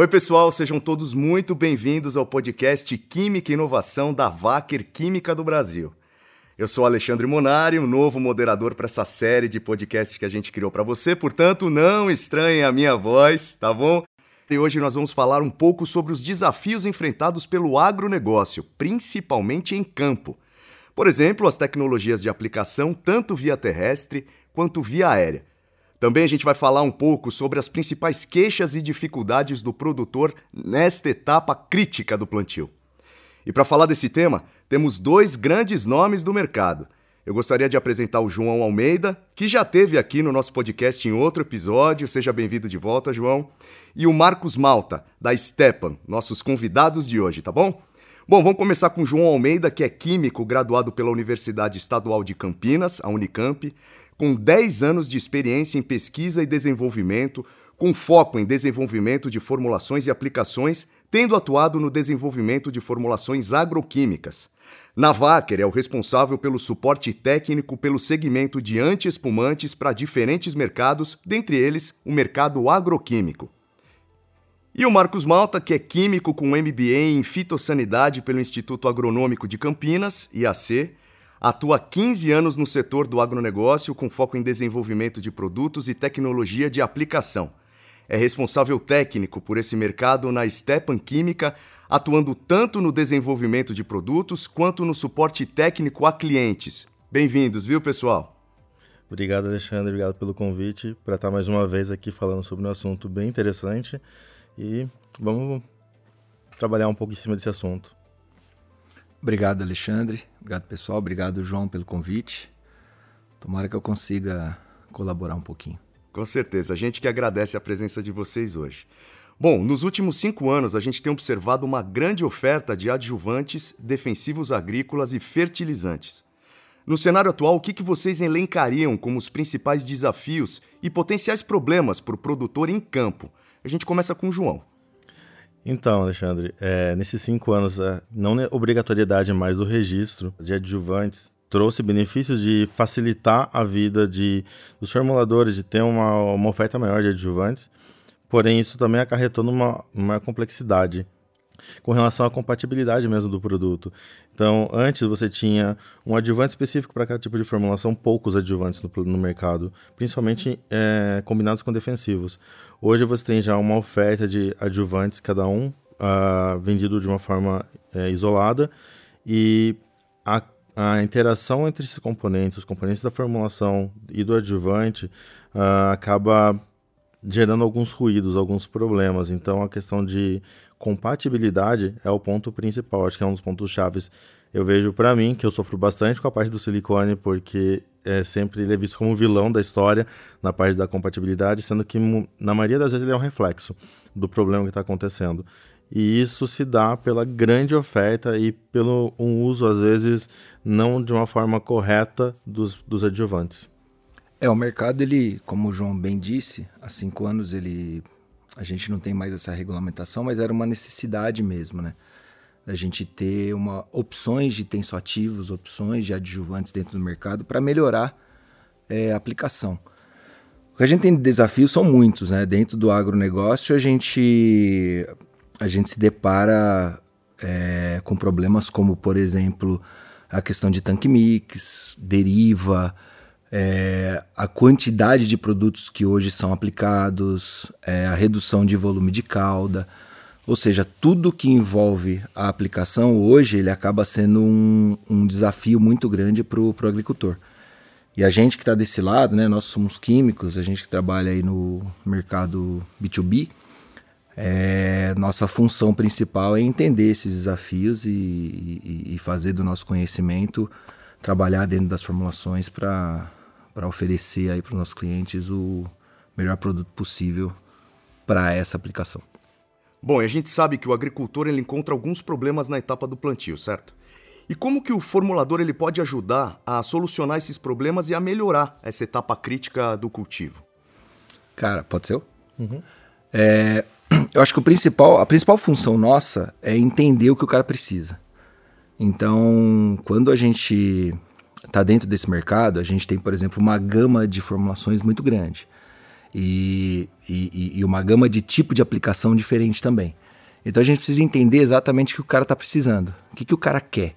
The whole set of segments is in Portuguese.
Oi, pessoal, sejam todos muito bem-vindos ao podcast Química e Inovação da Wacker Química do Brasil. Eu sou Alexandre Monari, o novo moderador para essa série de podcasts que a gente criou para você, portanto, não estranhem a minha voz, tá bom? E hoje nós vamos falar um pouco sobre os desafios enfrentados pelo agronegócio, principalmente em campo. Por exemplo, as tecnologias de aplicação tanto via terrestre quanto via aérea. Também a gente vai falar um pouco sobre as principais queixas e dificuldades do produtor nesta etapa crítica do plantio. E para falar desse tema, temos dois grandes nomes do mercado. Eu gostaria de apresentar o João Almeida, que já teve aqui no nosso podcast em outro episódio. Seja bem-vindo de volta, João. E o Marcos Malta, da Stepan, nossos convidados de hoje, tá bom? Bom, vamos começar com o João Almeida, que é químico graduado pela Universidade Estadual de Campinas, a Unicamp com 10 anos de experiência em pesquisa e desenvolvimento, com foco em desenvolvimento de formulações e aplicações, tendo atuado no desenvolvimento de formulações agroquímicas. Na Wacker é o responsável pelo suporte técnico pelo segmento de antiespumantes para diferentes mercados, dentre eles o mercado agroquímico. E o Marcos Malta, que é químico com MBA em fitossanidade pelo Instituto Agronômico de Campinas, IAC, Atua há 15 anos no setor do agronegócio com foco em desenvolvimento de produtos e tecnologia de aplicação. É responsável técnico por esse mercado na Stepan Química, atuando tanto no desenvolvimento de produtos quanto no suporte técnico a clientes. Bem-vindos, viu, pessoal? Obrigado, Alexandre. Obrigado pelo convite para estar mais uma vez aqui falando sobre um assunto bem interessante e vamos trabalhar um pouco em cima desse assunto. Obrigado, Alexandre. Obrigado, pessoal. Obrigado, João, pelo convite. Tomara que eu consiga colaborar um pouquinho. Com certeza. A gente que agradece a presença de vocês hoje. Bom, nos últimos cinco anos, a gente tem observado uma grande oferta de adjuvantes, defensivos agrícolas e fertilizantes. No cenário atual, o que, vocês elencariam como os principais desafios e potenciais problemas para o produtor em campo? A gente começa com o João. Então, Alexandre, é, nesses cinco anos, é, não obrigatoriedade mais do registro de adjuvantes trouxe benefícios de facilitar a vida de, dos formuladores, de ter uma, uma oferta maior de adjuvantes, porém isso também acarretou numa, numa complexidade com relação à compatibilidade mesmo do produto. Então, antes você tinha um adjuvante específico para cada tipo de formulação, poucos adjuvantes no, no mercado, principalmente é, combinados com defensivos. Hoje você tem já uma oferta de adjuvantes, cada um uh, vendido de uma forma uh, isolada, e a, a, interação entre esses componentes, os componentes da formulação e do adjuvante, uh, acaba gerando alguns ruídos, alguns problemas. Então a questão de compatibilidade é o ponto principal, acho que é um dos pontos chaves. Eu vejo para mim que eu sofro bastante com a parte do silicone porque é sempre ele é visto como vilão da história na parte da compatibilidade, sendo que na maioria das vezes ele é um reflexo do problema que está acontecendo. E isso se dá pela grande oferta e pelo um uso, às vezes, não de uma forma correta dos, dos adjuvantes. É, o mercado, ele, como o João bem disse, há cinco anos ele a gente não tem mais essa regulamentação, mas era uma necessidade mesmo, né? a gente ter uma, opções de tensoativos, opções de adjuvantes dentro do mercado para melhorar é, a aplicação. O que a gente tem de desafios são muitos, né? Dentro do agronegócio, a gente, a gente se depara é, com problemas como, por exemplo, a questão de tanque mix, deriva, é, a quantidade de produtos que hoje são aplicados, é, a redução de volume de cauda. Ou seja, tudo que envolve a aplicação hoje ele acaba sendo um, um desafio muito grande para o agricultor. E a gente que está desse lado, né, nós somos químicos, a gente que trabalha aí no mercado B2B, é, nossa função principal é entender esses desafios e, e, e fazer do nosso conhecimento trabalhar dentro das formulações para oferecer aí para os nossos clientes o melhor produto possível para essa aplicação. Bom, a gente sabe que o agricultor ele encontra alguns problemas na etapa do plantio, certo? E como que o formulador ele pode ajudar a solucionar esses problemas e a melhorar essa etapa crítica do cultivo? Cara, pode ser? Uhum. É, eu acho que o principal, a principal função nossa é entender o que o cara precisa. Então, quando a gente está dentro desse mercado, a gente tem, por exemplo, uma gama de formulações muito grande. E, e, e uma gama de tipo de aplicação diferente também. Então a gente precisa entender exatamente o que o cara está precisando, o que, que o cara quer.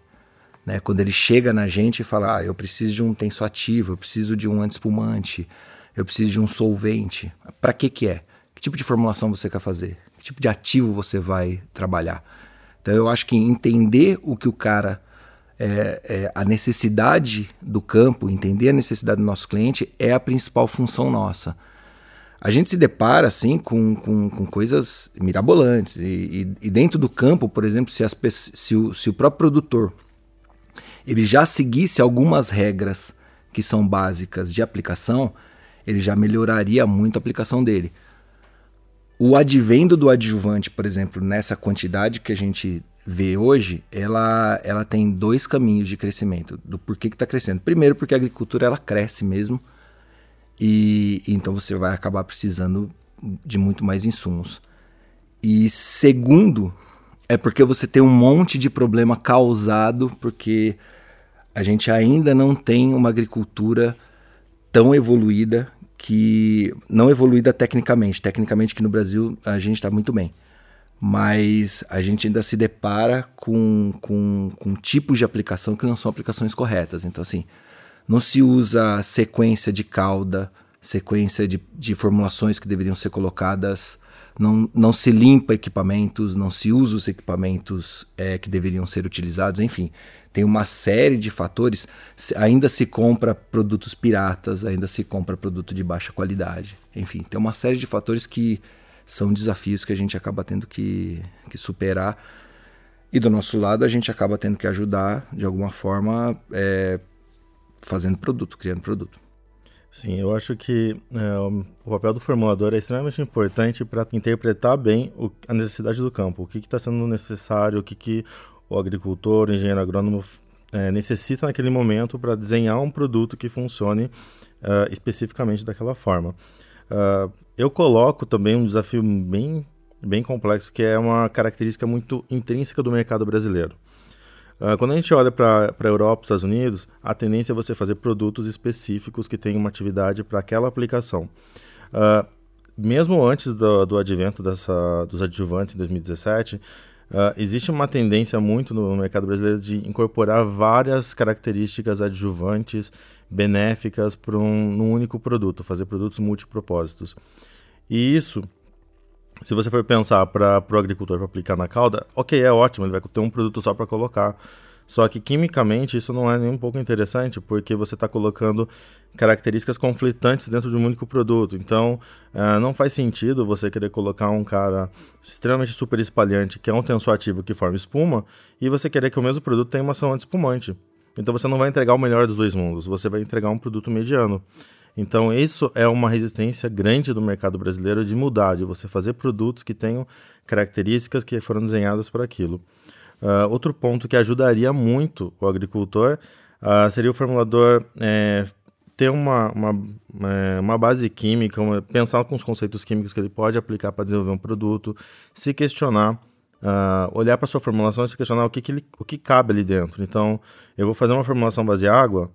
Né? Quando ele chega na gente e fala, ah, eu preciso de um tensoativo, eu preciso de um antiespumante, eu preciso de um solvente. Para que que é? Tipo de formulação você quer fazer? Que tipo de ativo você vai trabalhar? Então eu acho que entender o que o cara é, é, a necessidade do campo, entender a necessidade do nosso cliente é a principal função nossa. A gente se depara assim com, com, com coisas mirabolantes. E, e, e, dentro do campo, por exemplo, se, as, se, o, se o próprio produtor ele já seguisse algumas regras que são básicas de aplicação, ele já melhoraria muito a aplicação dele. O advento do adjuvante, por exemplo, nessa quantidade que a gente vê hoje, ela, ela tem dois caminhos de crescimento, do porquê que está crescendo. Primeiro, porque a agricultura ela cresce mesmo, e então você vai acabar precisando de muito mais insumos. E segundo, é porque você tem um monte de problema causado porque a gente ainda não tem uma agricultura tão evoluída que não evoluída tecnicamente, tecnicamente que no Brasil a gente está muito bem, mas a gente ainda se depara com, com, com tipos de aplicação que não são aplicações corretas. Então assim, não se usa sequência de cauda, sequência de, de formulações que deveriam ser colocadas não, não se limpa equipamentos, não se usa os equipamentos é, que deveriam ser utilizados, enfim. Tem uma série de fatores. Ainda se compra produtos piratas, ainda se compra produto de baixa qualidade. Enfim, tem uma série de fatores que são desafios que a gente acaba tendo que, que superar. E do nosso lado, a gente acaba tendo que ajudar, de alguma forma, é, fazendo produto, criando produto. Sim, eu acho que é, o papel do formulador é extremamente importante para interpretar bem o, a necessidade do campo, o que está sendo necessário, o que, que o agricultor, o engenheiro agrônomo é, necessita naquele momento para desenhar um produto que funcione uh, especificamente daquela forma. Uh, eu coloco também um desafio bem, bem complexo, que é uma característica muito intrínseca do mercado brasileiro. Uh, quando a gente olha para a Europa, Estados Unidos, a tendência é você fazer produtos específicos que tenham uma atividade para aquela aplicação. Uh, mesmo antes do, do advento dessa, dos adjuvantes em 2017, Uh, existe uma tendência muito no mercado brasileiro de incorporar várias características adjuvantes benéficas para um, um único produto, fazer produtos multipropósitos. E isso, se você for pensar para o agricultor aplicar na cauda, ok, é ótimo, ele vai ter um produto só para colocar. Só que quimicamente isso não é nem um pouco interessante, porque você está colocando características conflitantes dentro de um único produto. Então, uh, não faz sentido você querer colocar um cara extremamente super espalhante, que é um tensoativo que forma espuma, e você querer que o mesmo produto tenha uma ação anti-espumante. Então, você não vai entregar o melhor dos dois mundos, você vai entregar um produto mediano. Então, isso é uma resistência grande do mercado brasileiro de mudar, de você fazer produtos que tenham características que foram desenhadas para aquilo. Uh, outro ponto que ajudaria muito o agricultor uh, seria o formulador é, ter uma, uma, é, uma base química, uma, pensar com os conceitos químicos que ele pode aplicar para desenvolver um produto, se questionar, uh, olhar para sua formulação e se questionar o que, que, ele, o que cabe ali dentro. Então, eu vou fazer uma formulação base água,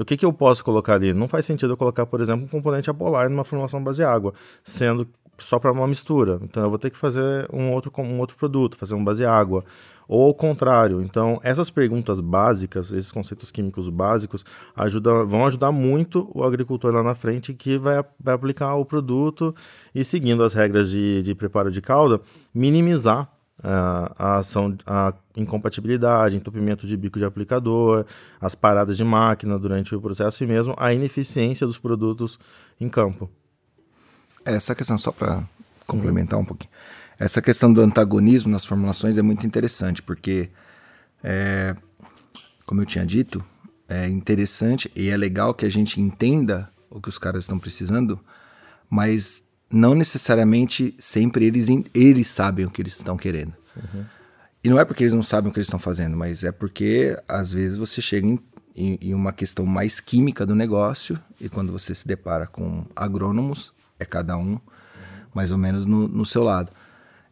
o que, que eu posso colocar ali? Não faz sentido eu colocar, por exemplo, um componente apolar numa formulação base água, sendo só para uma mistura. Então, eu vou ter que fazer um outro, um outro produto, fazer um base água ou ao contrário. Então, essas perguntas básicas, esses conceitos químicos básicos, ajuda, vão ajudar muito o agricultor lá na frente que vai, vai aplicar o produto e, seguindo as regras de, de preparo de calda, minimizar a ação, a incompatibilidade, entupimento de bico de aplicador, as paradas de máquina durante o processo e mesmo a ineficiência dos produtos em campo. Essa questão, só para complementar um pouquinho, essa questão do antagonismo nas formulações é muito interessante, porque, é, como eu tinha dito, é interessante e é legal que a gente entenda o que os caras estão precisando, mas não necessariamente sempre eles, eles sabem o que eles estão querendo. Uhum. E não é porque eles não sabem o que eles estão fazendo, mas é porque às vezes você chega em, em, em uma questão mais química do negócio e quando você se depara com agrônomos, é cada um mais ou menos no, no seu lado.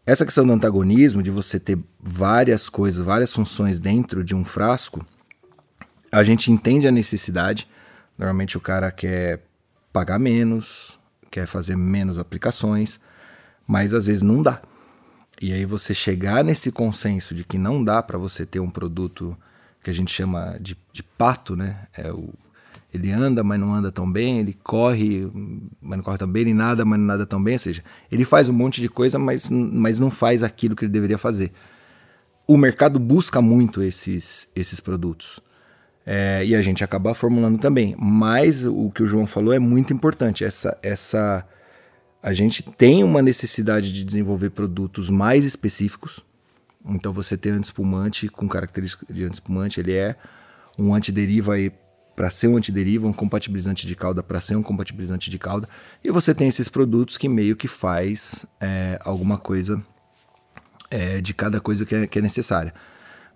Essa questão do antagonismo, de você ter várias coisas, várias funções dentro de um frasco, a gente entende a necessidade. Normalmente o cara quer pagar menos, quer fazer menos aplicações, mas às vezes não dá. E aí você chegar nesse consenso de que não dá para você ter um produto que a gente chama de, de pato, né? É o, ele anda, mas não anda tão bem, ele corre, mas não corre tão bem, ele nada, mas não nada tão bem, ou seja, ele faz um monte de coisa, mas, mas não faz aquilo que ele deveria fazer. O mercado busca muito esses, esses produtos. É, e a gente acaba formulando também. Mas o que o João falou é muito importante. Essa, essa, a gente tem uma necessidade de desenvolver produtos mais específicos. Então você tem antiespumante com características de antiespumante, ele é um antideriva aí para ser um antideriva, um compatibilizante de cauda para ser um compatibilizante de cauda. E você tem esses produtos que meio que faz é, alguma coisa é, de cada coisa que é, que é, necessária.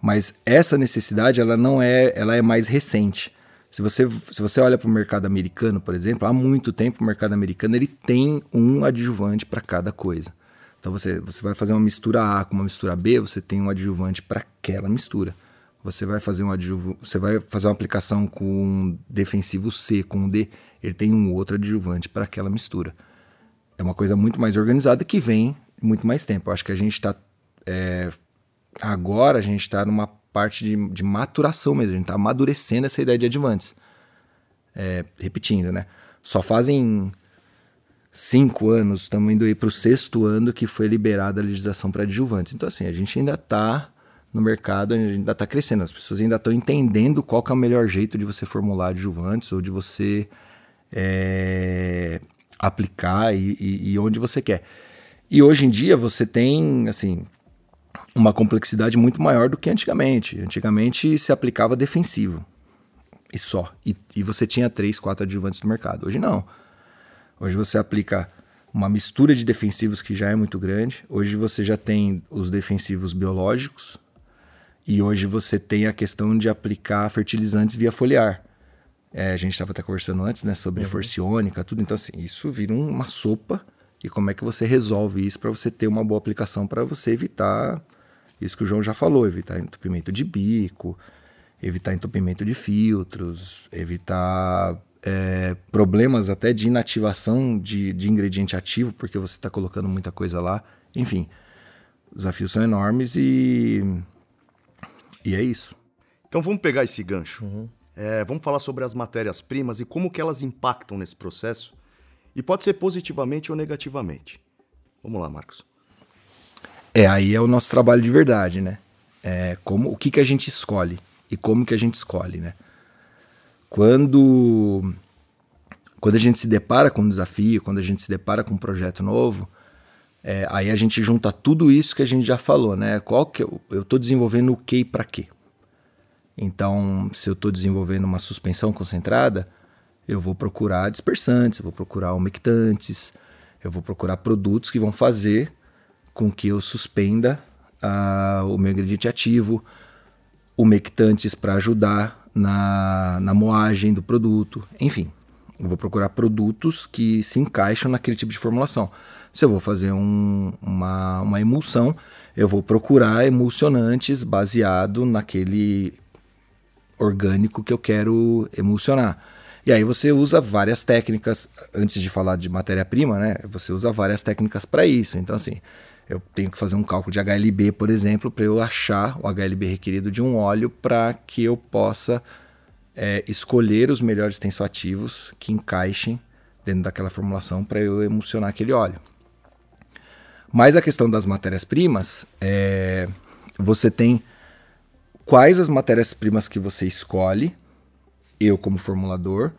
Mas essa necessidade ela não é, ela é mais recente. Se você, se você olha para o mercado americano, por exemplo, há muito tempo o mercado americano ele tem um adjuvante para cada coisa. Então você, você vai fazer uma mistura A com uma mistura B, você tem um adjuvante para aquela mistura. Você vai fazer um você vai fazer uma aplicação com um defensivo C, com um D, ele tem um outro adjuvante para aquela mistura. É uma coisa muito mais organizada que vem muito mais tempo. Eu acho que a gente está é, agora a gente está numa parte de, de, maturação mesmo, a gente está amadurecendo essa ideia de adjuvantes. É, repetindo, né? Só fazem cinco anos, estamos indo aí para o sexto ano que foi liberada a legislação para adjuvantes. Então, assim, a gente ainda está no mercado, a gente ainda está crescendo, as pessoas ainda estão entendendo qual é o melhor jeito de você formular adjuvantes ou de você é, aplicar e, e, e onde você quer. E hoje em dia você tem, assim, uma complexidade muito maior do que antigamente. Antigamente se aplicava defensivo e só. E, e, você tinha três, quatro adjuvantes no mercado. Hoje não. Hoje você aplica uma mistura de defensivos que já é muito grande. Hoje você já tem os defensivos biológicos. E hoje você tem a questão de aplicar fertilizantes via foliar. É, a gente estava até conversando antes né, sobre uhum. forciônica, tudo. Então, assim, isso vira uma sopa. E como é que você resolve isso para você ter uma boa aplicação para você evitar isso que o João já falou, evitar entupimento de bico, evitar entupimento de filtros, evitar é, problemas até de inativação de, de ingrediente ativo, porque você está colocando muita coisa lá. Enfim, os desafios são enormes e, e é isso. Então vamos pegar esse gancho. Uhum. É, vamos falar sobre as matérias-primas e como que elas impactam nesse processo. E pode ser positivamente ou negativamente. Vamos lá, Marcos. É, aí é o nosso trabalho de verdade, né? É como, o que, que a gente escolhe e como que a gente escolhe, né? Quando, quando a gente se depara com um desafio, quando a gente se depara com um projeto novo, é, aí a gente junta tudo isso que a gente já falou, né? Qual que eu, eu tô desenvolvendo o que e para quê? Então, se eu estou desenvolvendo uma suspensão concentrada, eu vou procurar dispersantes, eu vou procurar umectantes, eu vou procurar produtos que vão fazer com que eu suspenda uh, o meu ingrediente ativo, umectantes para ajudar na, na moagem do produto, enfim. Eu vou procurar produtos que se encaixam naquele tipo de formulação. Se eu vou fazer um, uma, uma emulsão, eu vou procurar emulsionantes baseado naquele orgânico que eu quero emulsionar. E aí você usa várias técnicas, antes de falar de matéria-prima, né? Você usa várias técnicas para isso. Então, assim, eu tenho que fazer um cálculo de HLB, por exemplo, para eu achar o HLB requerido de um óleo para que eu possa é, escolher os melhores tensoativos que encaixem dentro daquela formulação para eu emulsionar aquele óleo. Mas a questão das matérias-primas, é, você tem quais as matérias-primas que você escolhe, eu como formulador,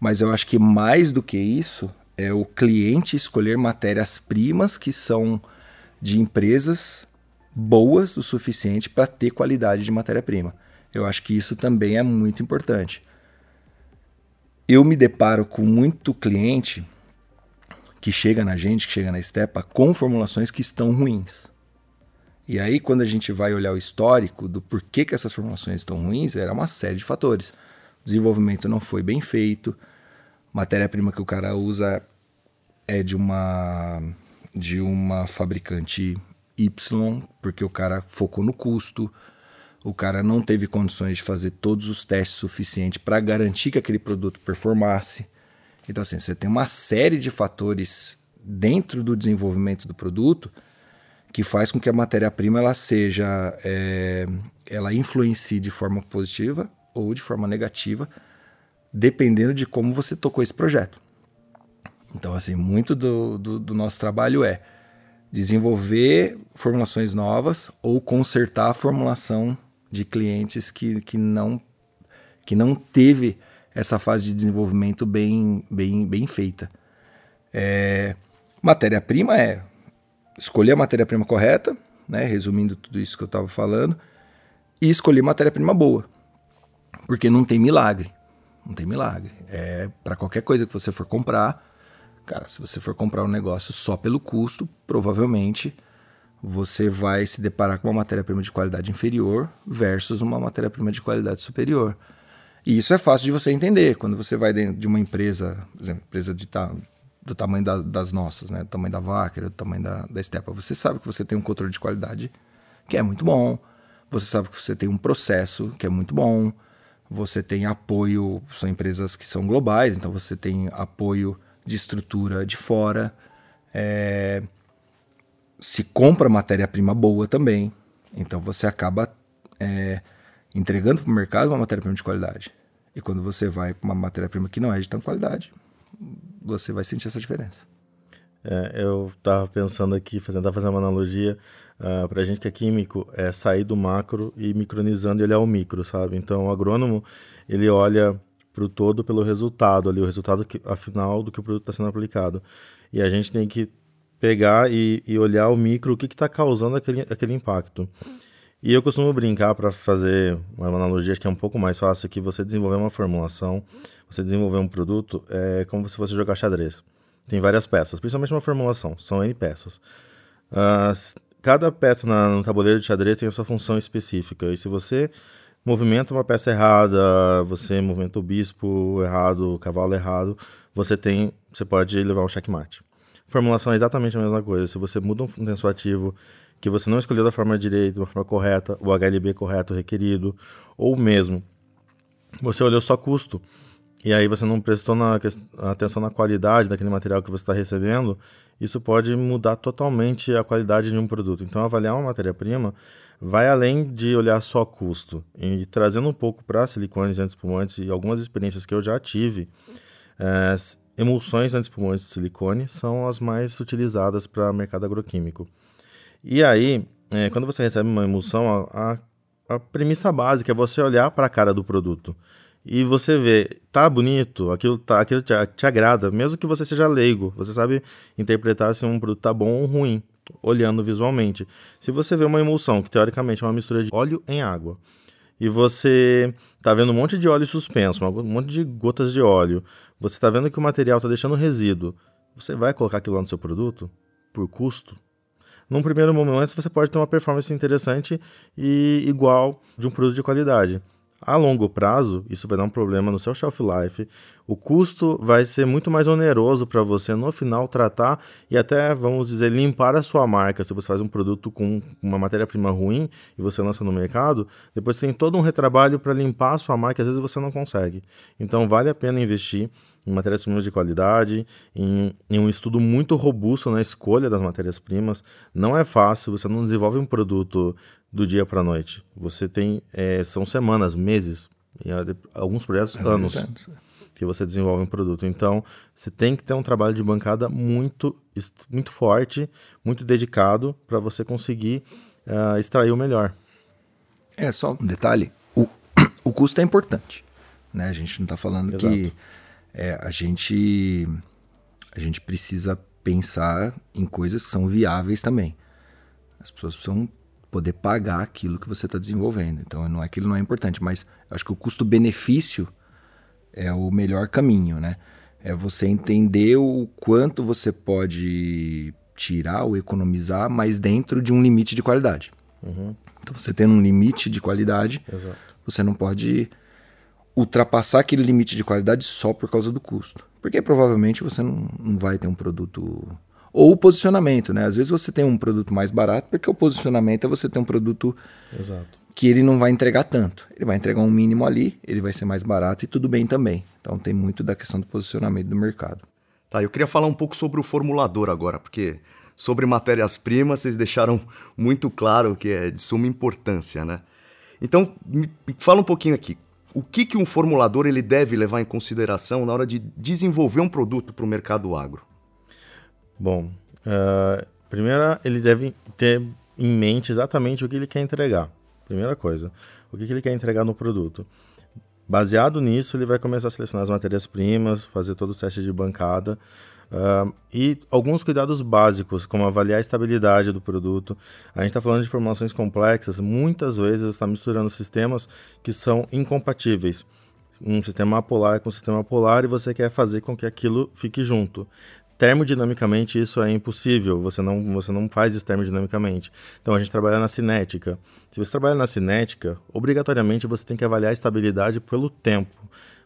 mas eu acho que mais do que isso é o cliente escolher matérias-primas que são de empresas boas o suficiente para ter qualidade de matéria-prima. Eu acho que isso também é muito importante. Eu me deparo com muito cliente que chega na gente, que chega na Stepa, com formulações que estão ruins. E aí, quando a gente vai olhar o histórico do porquê que essas formulações estão ruins, era uma série de fatores. Desenvolvimento não foi bem feito, matéria-prima que o cara usa é de uma de uma fabricante Y, porque o cara focou no custo, o cara não teve condições de fazer todos os testes suficientes para garantir que aquele produto performasse. Então, assim, você tem uma série de fatores dentro do desenvolvimento do produto que faz com que a matéria-prima ela seja, é, ela influencie de forma positiva ou de forma negativa, dependendo de como você tocou esse projeto. Então, assim, muito do, do, do nosso trabalho é desenvolver formulações novas ou consertar a formulação de clientes que, que, não, que não teve essa fase de desenvolvimento bem, bem, bem feita. É, matéria-prima é escolher a matéria-prima correta, né, resumindo tudo isso que eu estava falando, e escolher matéria-prima boa. Porque não tem milagre. Não tem milagre. É para qualquer coisa que você for comprar, Cara, se você for comprar um negócio só pelo custo, provavelmente você vai se deparar com uma matéria-prima de qualidade inferior versus uma matéria-prima de qualidade superior. E isso é fácil de você entender. Quando você vai dentro de uma empresa, por exemplo, empresa de ta do tamanho da, das nossas, né? do tamanho da Wacker, do tamanho da, da Stepa, você sabe que você tem um controle de qualidade que é muito bom, você sabe que você tem um processo que é muito bom, você tem apoio, são empresas que são globais, então você tem apoio de estrutura de fora. É, se compra matéria-prima boa também. Então você acaba é, entregando para o mercado uma matéria-prima de qualidade. E quando você vai para uma matéria-prima que não é de tanta qualidade, você vai sentir essa diferença. É, eu estava pensando aqui, fazendo, fazendo uma analogia, uh, ah, para a gente que é químico, é sair do macro e micronizando e olhar o micro, sabe? Então o agrônomo, ele olha para o todo pelo resultado ali, o resultado que, afinal do que o produto está sendo aplicado. E a gente tem que pegar e, e olhar o micro, o que está causando aquele, aquele impacto. E eu costumo brincar para fazer uma analogia que é um pouco mais fácil, que você desenvolver uma formulação, você desenvolver um produto, é como se fosse jogar xadrez. Tem várias peças, principalmente uma formulação, são N peças. Uh, cada peça na, no tabuleiro de xadrez tem a sua função específica, e se você movimenta uma peça errada, você movimenta o bispo errado, o cavalo errado, você tem, você pode levar um checkmate. Formulação é exatamente a mesma coisa. Se você muda um tensor ativo que você não escolheu da forma direita, da forma correta, o HLB correto requerido, ou mesmo você olhou só custo e aí você não prestou na, atenção na qualidade daquele material que você está recebendo, isso pode mudar totalmente a qualidade de um produto. Então, avaliar uma matéria-prima vai além de olhar só custo. E trazendo um pouco para silicones anti-espumantes e algumas experiências que eu já tive, é, emulsões anti-espumantes de silicone são as mais utilizadas para o mercado agroquímico. E aí, é, quando você recebe uma emulsão, a, a, a premissa básica é você olhar para a cara do produto e você vê, tá bonito, aquilo, tá, aquilo te, te, agrada, mesmo que você seja leigo, você sabe interpretar se um produto tá bom ou ruim, olhando visualmente. Se você vê uma emulsão, que teoricamente é uma mistura de óleo em água, e você tá vendo um monte de óleo suspenso, um monte de gotas de óleo, você tá vendo que o material tá deixando resíduo, você vai colocar aquilo lá no seu produto? Por custo? Num primeiro momento, você pode ter uma performance interessante e igual de um produto de qualidade. A longo prazo, isso vai dar um problema no seu shelf life. O custo vai ser muito mais oneroso para você no final tratar e até, vamos dizer, limpar a sua marca. Se você faz um produto com uma matéria-prima ruim e você lança no mercado, depois tem todo um retrabalho para limpar a sua marca, às vezes você não consegue. Então vale a pena investir em matérias-primas de qualidade, em, em, um estudo muito robusto na escolha das matérias-primas. Não é fácil, você não desenvolve um produto do dia para a noite. Você tem, é, são semanas, meses, alguns projetos, anos, anos, é. que você desenvolve um produto. Então, você tem que ter um trabalho de bancada muito, muito forte, muito dedicado para você conseguir uh, extrair o melhor. É, só um detalhe, o, o custo é importante. Né? A gente não está falando Exato. que é, a, gente, a gente precisa pensar em coisas que são viáveis também. As pessoas precisam poder pagar aquilo que você está desenvolvendo. Então, não é que ele não é importante, mas acho que o custo-benefício é o melhor caminho, né? É você entender o quanto você pode tirar ou economizar, mas dentro de um limite de qualidade. Uhum. Então, você tendo um limite de qualidade, Exato. você não pode ultrapassar aquele limite de qualidade só por causa do custo. Porque provavelmente você não, não vai ter um produto Ou o posicionamento, né? Às vezes você tem um produto mais barato, porque o posicionamento é você ter um produto Exato. que ele não vai entregar tanto. Ele vai entregar um mínimo ali, ele vai ser mais barato e tudo bem também. Então tem muito da questão do posicionamento do mercado. Tá, eu queria falar um pouco sobre o formulador agora, porque sobre matérias-primas vocês deixaram muito claro que é de suma importância, né? Então, me fala um pouquinho aqui. O que, que um formulador ele deve levar em consideração na hora de desenvolver um produto para o mercado agro? Bom, uh, primeiro ele deve ter em mente exatamente o que ele quer entregar. Primeira coisa, o que, que ele quer entregar no produto. Baseado nisso, ele vai começar a selecionar as matérias-primas, fazer todo o teste de bancada uh, e alguns cuidados básicos, como avaliar a estabilidade do produto. A gente está falando de formulações complexas, muitas vezes está misturando sistemas que são incompatíveis. Um sistema apolar com um sistema polar e você quer fazer com que aquilo fique junto termodinamicamente isso é impossível, você não, você não faz isso termodinamicamente. Então a gente trabalha na cinética. Se você trabalha na cinética, obrigatoriamente você tem que avaliar a estabilidade pelo tempo.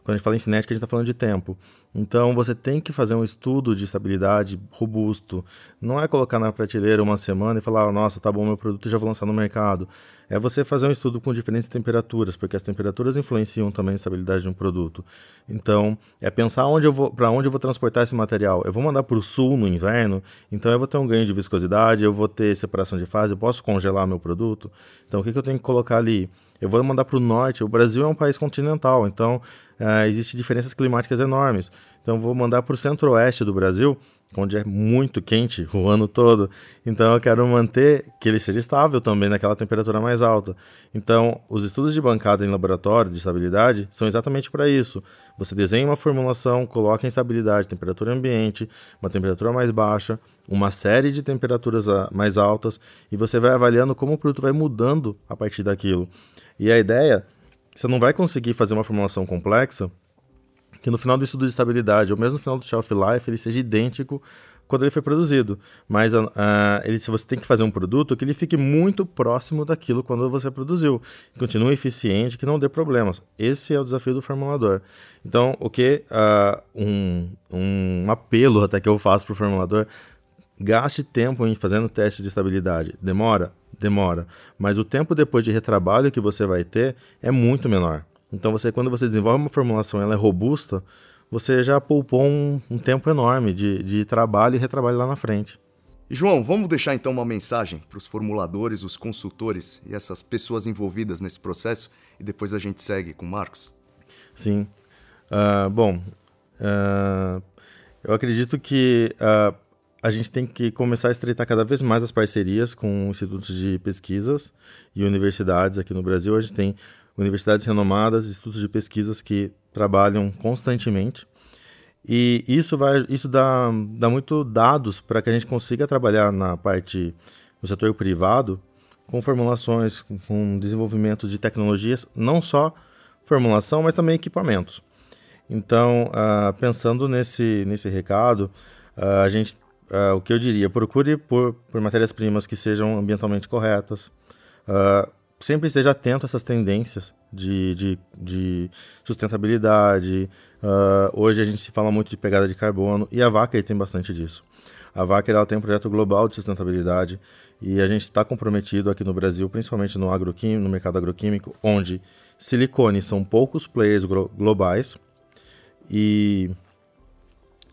Quando a gente fala em cinética, a gente está falando de tempo. Então, você tem que fazer um estudo de estabilidade robusto. Não é colocar na prateleira uma semana e falar, nossa, tá bom, meu produto já vou lançar no mercado. É você fazer um estudo com diferentes temperaturas, porque as temperaturas influenciam também a estabilidade de um produto. Então, é pensar onde eu vou, para onde eu vou transportar esse material. Eu vou mandar para o sul no inverno, então eu vou ter um ganho de viscosidade, eu vou ter separação de fase, eu posso congelar meu produto. Então, o que, que eu tenho que colocar ali? Eu vou mandar para o norte. O Brasil é um país continental, então uh, existem diferenças climáticas enormes. Então, vou mandar para o centro-oeste do Brasil, onde é muito quente o ano todo. Então, eu quero manter que ele seja estável também naquela temperatura mais alta. Então, os estudos de bancada em laboratório de estabilidade são exatamente para isso. Você desenha uma formulação, coloca em estabilidade, temperatura ambiente, uma temperatura mais baixa, uma série de temperaturas ah, mais altas, e você vai avaliando como o produto vai mudando a partir daquilo. E a ideia você não vai conseguir fazer uma formulação complexa que no final do estudo de estabilidade, ou mesmo no final do shelf life, ele seja idêntico quando ele foi produzido. Mas uh, ele, se você tem que fazer um produto, que ele fique muito próximo daquilo quando você produziu. Continue eficiente, que não dê problemas. Esse é o desafio do formulador. Então, o que uh, um, um apelo até que eu faço para o formulador, gaste tempo em fazendo testes de estabilidade. Demora? demora, mas o tempo depois de retrabalho que você vai ter é muito menor. Então você, quando você desenvolve uma formulação, ela é robusta, você já poupou um, um tempo enorme de, de trabalho e retrabalho lá na frente. E João, vamos deixar então uma mensagem para os formuladores, os consultores e essas pessoas envolvidas nesse processo e depois a gente segue com o Marcos? Sim. Uh, bom, uh, eu acredito que uh, a gente tem que começar a estreitar cada vez mais as parcerias com institutos de pesquisas e universidades aqui no Brasil. A gente tem universidades renomadas, institutos de pesquisas que trabalham constantemente. E isso vai, isso dá, dá muito dados para que a gente consiga trabalhar na parte do setor privado com formulações, com desenvolvimento de tecnologias, não só formulação, mas também equipamentos. Então, uh, pensando nesse, nesse recado, uh, a gente uh, o que eu diria, procure por, por matérias-primas que sejam ambientalmente corretas. Sempre esteja atento a essas tendências de, de, de sustentabilidade. Uh, hoje a gente se fala muito de pegada de carbono e a Wacker tem bastante disso. A Wacker ela tem um projeto global de sustentabilidade e a gente está comprometido aqui no Brasil, principalmente no, agroquímico, no mercado agroquímico, onde silicone são poucos players globais e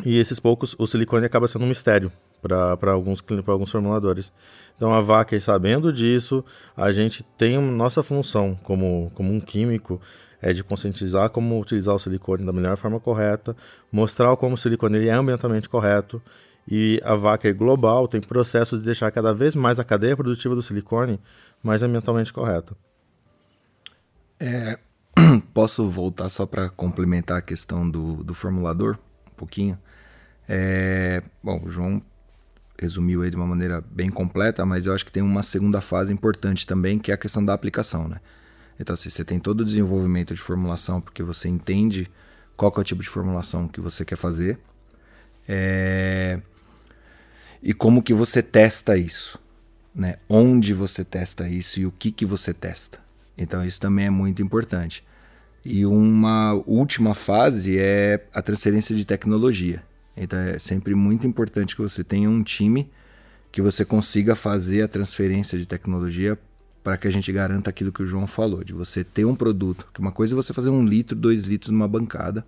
e esses poucos, o silicone acaba sendo um mistério para alguns, alguns formuladores. Então a Vaca, sabendo disso, a gente tem nossa função como, como um químico é de conscientizar como utilizar o silicone da melhor forma correta, mostrar como o silicone ele é ambientalmente correto. E a Vaca global tem processo de deixar cada vez mais a cadeia produtiva do silicone mais ambientalmente correta. É, posso voltar só para complementar a questão do, do formulador? Um pouquinho. É, bom, o João resumiu aí de uma maneira bem completa, mas eu acho que tem uma segunda fase importante também, que é a questão da aplicação, né? Então, assim, você tem todo o desenvolvimento de formulação, porque você entende qual é o tipo de formulação que você quer fazer. É... E como que você testa isso, né? Onde você testa isso e o que que você testa. Então, isso também é muito importante. E uma última fase é a transferência de tecnologia. Então é sempre muito importante que você tenha um time que você consiga fazer a transferência de tecnologia para que a gente garanta aquilo que o João falou, de você ter um produto. Que uma coisa é você fazer um litro, dois litros numa bancada,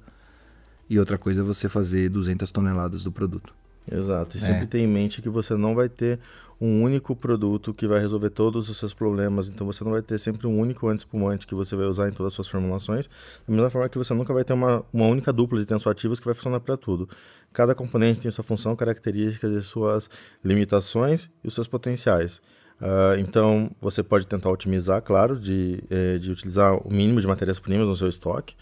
e outra coisa é você fazer 200 toneladas do produto. Exato. E sempre é. tem em mente que você não vai ter um único produto que vai resolver todos os seus problemas. Então você não vai ter sempre um único antiespumante que você vai usar em todas as suas formulações. Da mesma forma que você nunca vai ter uma, uma única dupla de tensoativos que vai funcionar para tudo. Cada componente tem sua função, características e suas limitações e os seus potenciais. Uh, então você pode tentar otimizar, claro, de, eh, de utilizar o mínimo de matérias-primas no seu estoque,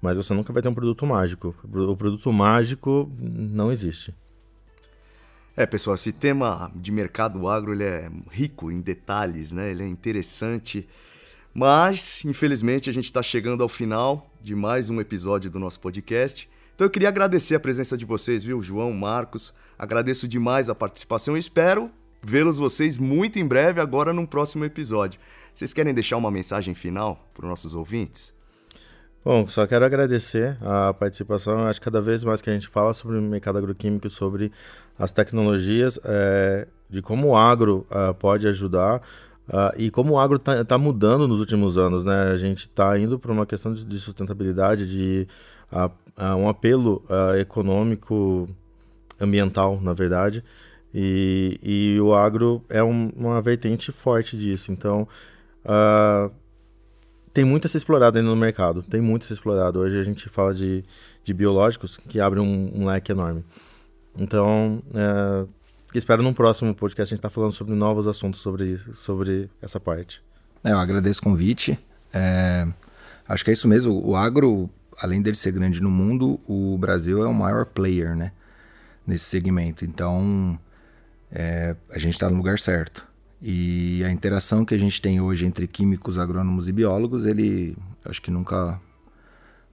mas você nunca vai ter um produto mágico. O produto mágico não existe. É, pessoal, esse tema de mercado agro ele é rico em detalhes, né? Ele é interessante. Mas, infelizmente, a gente está chegando ao final de mais um episódio do nosso podcast. Então eu queria agradecer a presença de vocês, viu, João, Marcos. Agradeço demais a participação e espero vê-los vocês muito em breve, agora num próximo episódio. Vocês querem deixar uma mensagem final para os nossos ouvintes? Bom, só quero agradecer a participação. Acho que cada vez mais que a gente fala sobre o mercado agroquímico, sobre as tecnologias, é, de como o agro uh, pode ajudar uh, e como o agro está tá mudando nos últimos anos. Né? A gente está indo para uma questão de, de, sustentabilidade, de um apelo econômico, ambiental, na verdade. E, e o agro é um, uma vertente forte disso. Então, uh, tem muito a ser explorado ainda no mercado. Tem muito a ser explorado. Hoje a gente fala de, de biológicos que abre um, um leque enorme. Então, é, espero num próximo podcast a gente estar tá falando sobre novos assuntos sobre, sobre essa parte. É, eu agradeço o convite. É, acho que é isso mesmo. O agro, além dele ser grande no mundo, o Brasil é o maior player, né? Nesse segmento. Então, é, a gente está no lugar certo. E a interação que a gente tem hoje entre químicos, agrônomos e biólogos, ele acho que nunca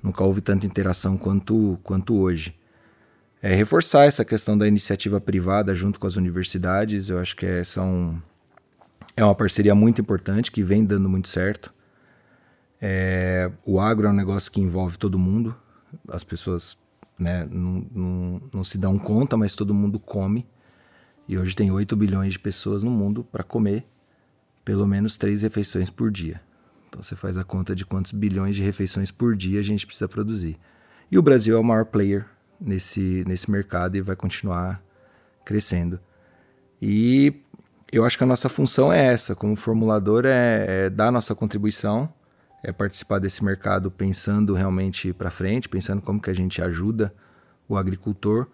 nunca houve tanta interação quanto quanto hoje. É reforçar essa questão da iniciativa privada junto com as universidades, eu acho que é, são é uma parceria muito importante que vem dando muito certo. É, o agro é um negócio que envolve todo mundo, as pessoas né, não, não, não se dão conta, mas todo mundo come. E hoje tem 8 bilhões de pessoas no mundo para comer pelo menos três refeições por dia. Então você faz a conta de quantos bilhões de refeições por dia a gente precisa produzir. E o Brasil é o maior player nesse, nesse mercado e vai continuar crescendo. E eu acho que a nossa função é essa, como formulador, é, é dar nossa contribuição, é participar desse mercado pensando realmente para frente, pensando como que a gente ajuda o agricultor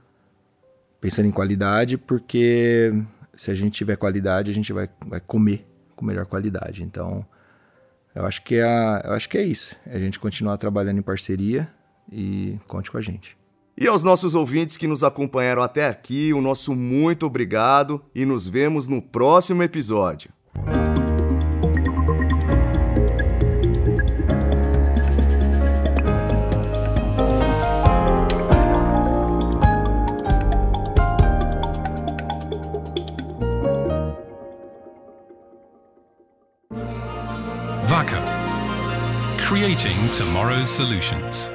pensando em qualidade, porque se a gente tiver qualidade, a gente vai, vai comer com melhor qualidade. Então, eu acho que é, eu acho que é isso. É a gente continuar trabalhando em parceria e conte com a gente. E aos nossos ouvintes que nos acompanharam até aqui, o nosso muito obrigado e nos vemos no próximo episódio. Tomorrow's solutions.